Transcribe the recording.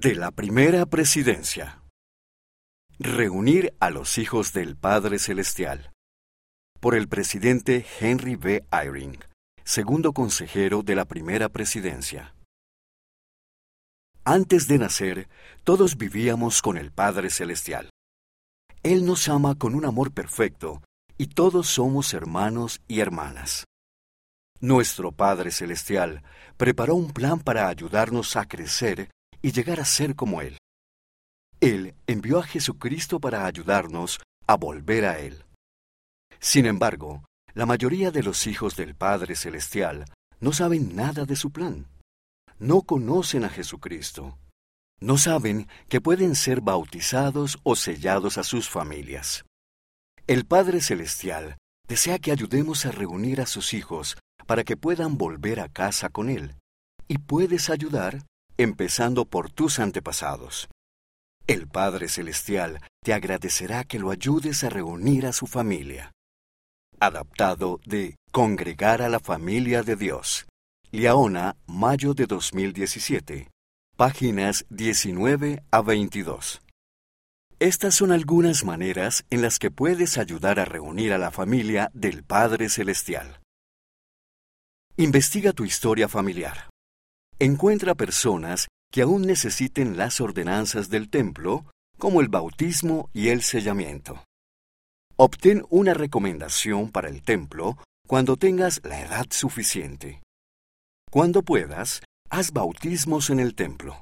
De la primera presidencia. Reunir a los hijos del Padre Celestial. Por el presidente Henry B. Eyring, segundo consejero de la primera presidencia. Antes de nacer, todos vivíamos con el Padre Celestial. Él nos ama con un amor perfecto y todos somos hermanos y hermanas. Nuestro Padre Celestial preparó un plan para ayudarnos a crecer y llegar a ser como Él. Él envió a Jesucristo para ayudarnos a volver a Él. Sin embargo, la mayoría de los hijos del Padre Celestial no saben nada de su plan. No conocen a Jesucristo. No saben que pueden ser bautizados o sellados a sus familias. El Padre Celestial desea que ayudemos a reunir a sus hijos para que puedan volver a casa con Él. Y puedes ayudar empezando por tus antepasados. El Padre Celestial te agradecerá que lo ayudes a reunir a su familia. Adaptado de Congregar a la Familia de Dios. Liaona, mayo de 2017. Páginas 19 a 22. Estas son algunas maneras en las que puedes ayudar a reunir a la familia del Padre Celestial. Investiga tu historia familiar. Encuentra personas que aún necesiten las ordenanzas del templo, como el bautismo y el sellamiento. Obtén una recomendación para el templo cuando tengas la edad suficiente. Cuando puedas, haz bautismos en el templo.